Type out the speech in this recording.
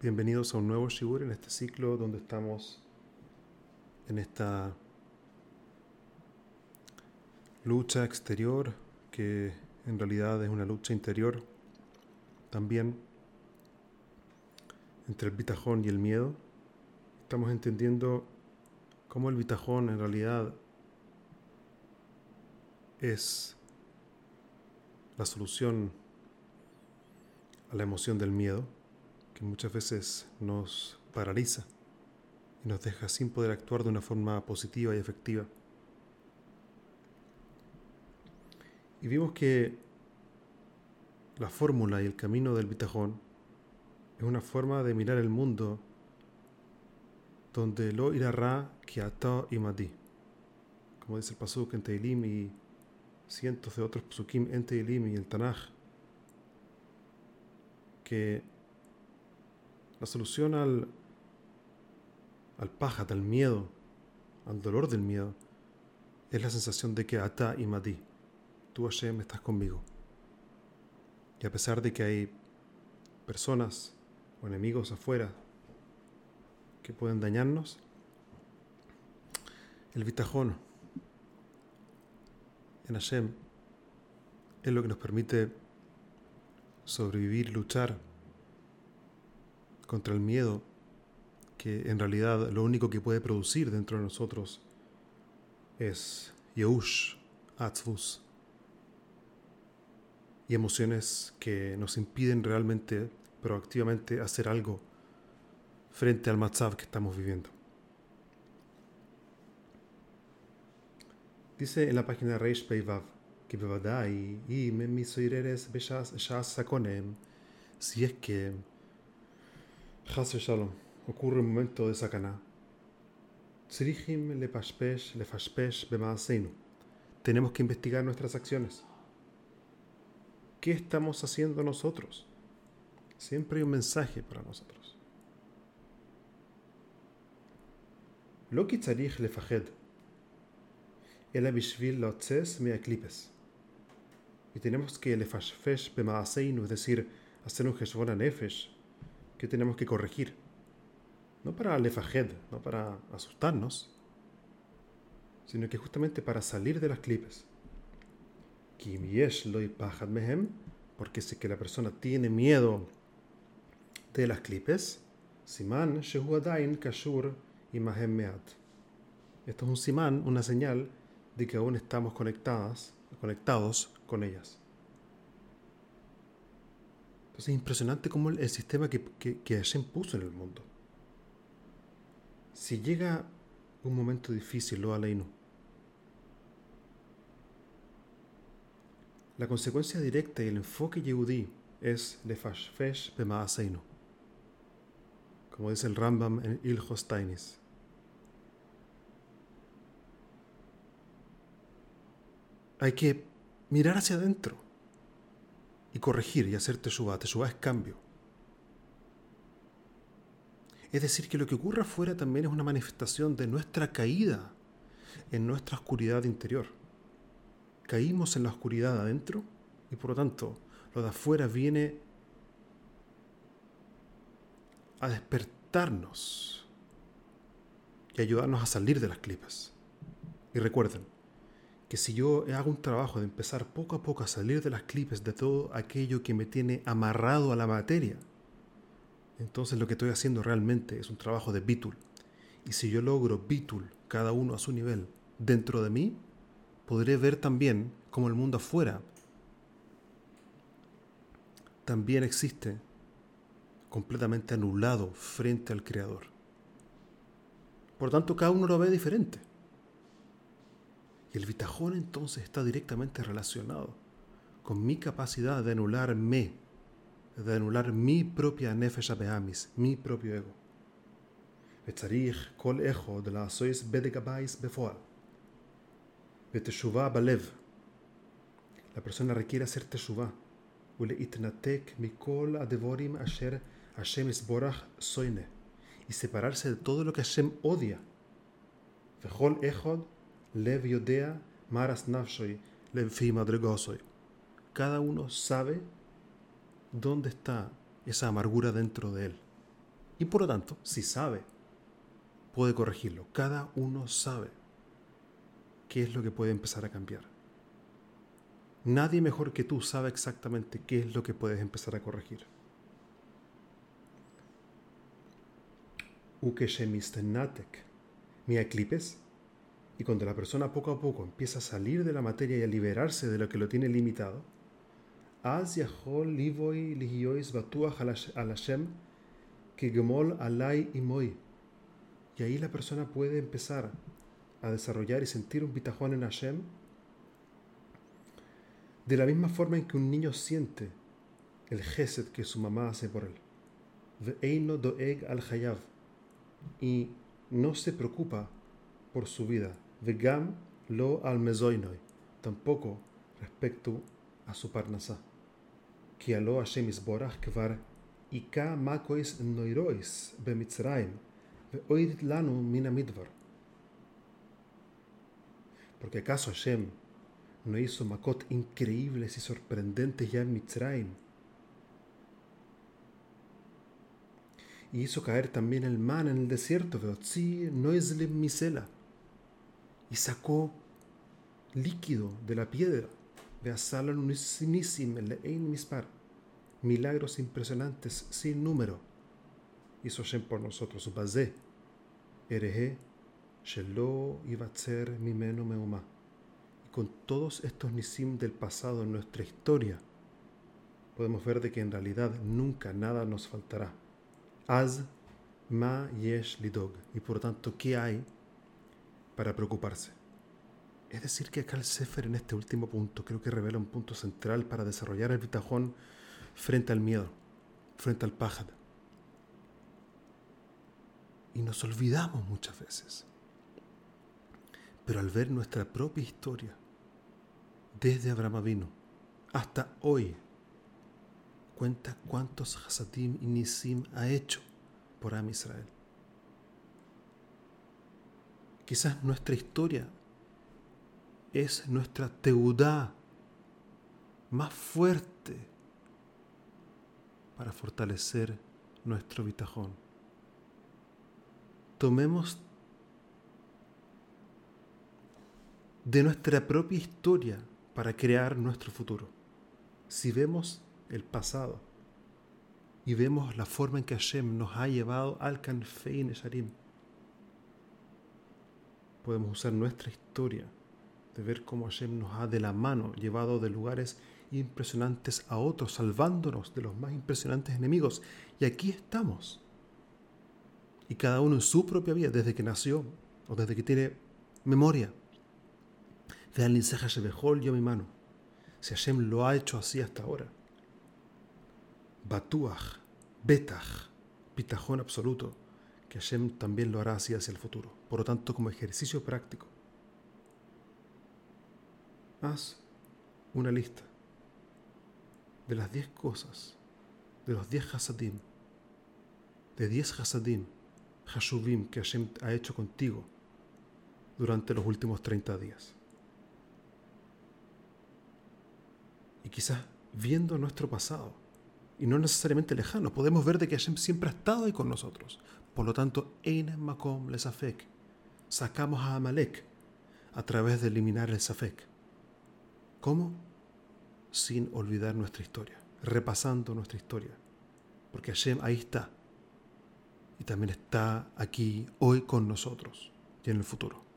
Bienvenidos a un nuevo Shibur en este ciclo donde estamos en esta lucha exterior que en realidad es una lucha interior también entre el bitajón y el miedo. Estamos entendiendo cómo el bitajón en realidad es la solución a la emoción del miedo que muchas veces nos paraliza y nos deja sin poder actuar de una forma positiva y efectiva. Y vimos que la fórmula y el camino del bitajón es una forma de mirar el mundo donde lo irá que ata y madi. Como dice el pasuk en Teilim y cientos de otros pasukim en Teilim y el Tanaj, que la solución al, al pájaro, al miedo, al dolor del miedo, es la sensación de que Ata y Madi, tú Hashem estás conmigo. Y a pesar de que hay personas o enemigos afuera que pueden dañarnos, el bitajón en Hashem es lo que nos permite sobrevivir, luchar contra el miedo, que en realidad lo único que puede producir dentro de nosotros es Yehush, Atzvus, y emociones que nos impiden realmente, proactivamente, hacer algo frente al Matzav que estamos viviendo. Dice en la página Reish Peivav que bevadai y si es que Hasre Shalom, ocurre un momento de sacaná. Tzrihim le pashpesh le fashpesh bemaaseinu. Tenemos que investigar nuestras acciones. ¿Qué estamos haciendo nosotros? Siempre hay un mensaje para nosotros. Lo que tzarich le fajed. Ela bishvil lotzes me eclipes. Y tenemos que le fashpesh bemaaseinu, es decir, hacer un heshbon nefesh que tenemos que corregir. No para lefajed, no para asustarnos, sino que justamente para salir de las clipes. Porque si que la persona tiene miedo de las clipes, Siman Kashur y Esto es un simán, una señal de que aún estamos conectadas, conectados con ellas. Entonces es impresionante cómo el, sistema que, que, que Hashem puso en el mundo. Si llega un momento difícil, lo aleinu. La consecuencia directa y el enfoque yehudí es lefashfesh bemaaseinu. Como dice el Rambam en Ilhostainis. Hay que mirar hacia adentro y corregir y hacer teshuva. Teshuva es cambio. Es decir, que lo que ocurre afuera también es una manifestación de nuestra caída en nuestra oscuridad interior. Caímos en la oscuridad adentro y por lo tanto lo de afuera viene a despertarnos y ayudarnos a salir de las clipas. Y recuerden, que si yo hago un trabajo de empezar poco a poco a salir de las clipes de todo aquello que me tiene amarrado a la materia, entonces lo que estoy haciendo realmente es un trabajo de bitul. Y si yo logro bitul, cada uno a su nivel, dentro de mí, podré ver también como el mundo afuera también existe completamente anulado frente al Creador. Por tanto, cada uno lo ve diferente. Y el bitajón entonces está directamente relacionado con mi capacidad de anularme, de anular mi propia nefesh abeamis, mi propio ego. sois bedegabais befoal. Beteshuvah balev. La persona requiere hacer teshuvah. itnatek mikol adevorim asher Hashem isborach soine. Y separarse de todo lo que Hashem odia. Lev Yodea Maras Nafshoy Lev Madregosoy. Cada uno sabe dónde está esa amargura dentro de él. Y por lo tanto, si sabe, puede corregirlo. Cada uno sabe qué es lo que puede empezar a cambiar. Nadie mejor que tú sabe exactamente qué es lo que puedes empezar a corregir. Ukeshemistenatek, mi eclipes. Y cuando la persona poco a poco empieza a salir de la materia y a liberarse de lo que lo tiene limitado. Y ahí la persona puede empezar a desarrollar y sentir un bitajón en Hashem de la misma forma en que un niño siente el gesed que su mamá hace por él. Ve'eino doeg al hayav. Y no se preocupa por su vida. Vegam lo al mezoinoi, tampoco respecto a su parnasá. Que aló Hashem isborach kvar ika makois noirois bemitzraim veoirit lanu mina midvar, Porque acaso Hashem no hizo makot increíbles y sorprendentes ya en Mitzrayim. Y hizo caer también el man en el desierto, Veotzi no es misela y sacó líquido de la piedra. Milagros impresionantes sin número. Hizo Hashem por nosotros. Bazé. Ereje. Shelo Ibatzer Mimeno Meuma. Y con todos estos nisim del pasado en nuestra historia, podemos ver de que en realidad nunca nada nos faltará. Az ma yesh lidog. Y por tanto, ¿qué hay para preocuparse? Es decir, que el Sefer en este último punto creo que revela un punto central para desarrollar el bitajón frente al miedo, frente al pájaro. Y nos olvidamos muchas veces. Pero al ver nuestra propia historia, desde Abraham vino hasta hoy, cuenta cuántos Hasadim y Nisim ha hecho por Am Israel. Quizás nuestra historia es nuestra teudá más fuerte para fortalecer nuestro bitajón. Tomemos de nuestra propia historia para crear nuestro futuro. Si vemos el pasado y vemos la forma en que Hashem nos ha llevado al Canfein Sharim, podemos usar nuestra historia de ver cómo Hashem nos ha de la mano llevado de lugares impresionantes a otros, salvándonos de los más impresionantes enemigos. Y aquí estamos. Y cada uno en su propia vida, desde que nació o desde que tiene memoria. Vean el yo mi mano. Si Hashem lo ha hecho así hasta ahora. Batuach, Betach, pitajón absoluto, que Hashem también lo hará así hacia el futuro. Por lo tanto, como ejercicio práctico, haz una lista de las 10 cosas, de los 10 hasadim, de 10 hasadim, hashuvim que Hashem ha hecho contigo durante los últimos 30 días. Y quizás viendo nuestro pasado, y no necesariamente lejano, podemos ver de que Hashem siempre ha estado ahí con nosotros. Por lo tanto, Makom le Safek, sacamos a Amalek a través de eliminar el Safek. ¿Cómo? Sin olvidar nuestra historia, repasando nuestra historia. Porque Hashem ahí está. Y también está aquí hoy con nosotros y en el futuro.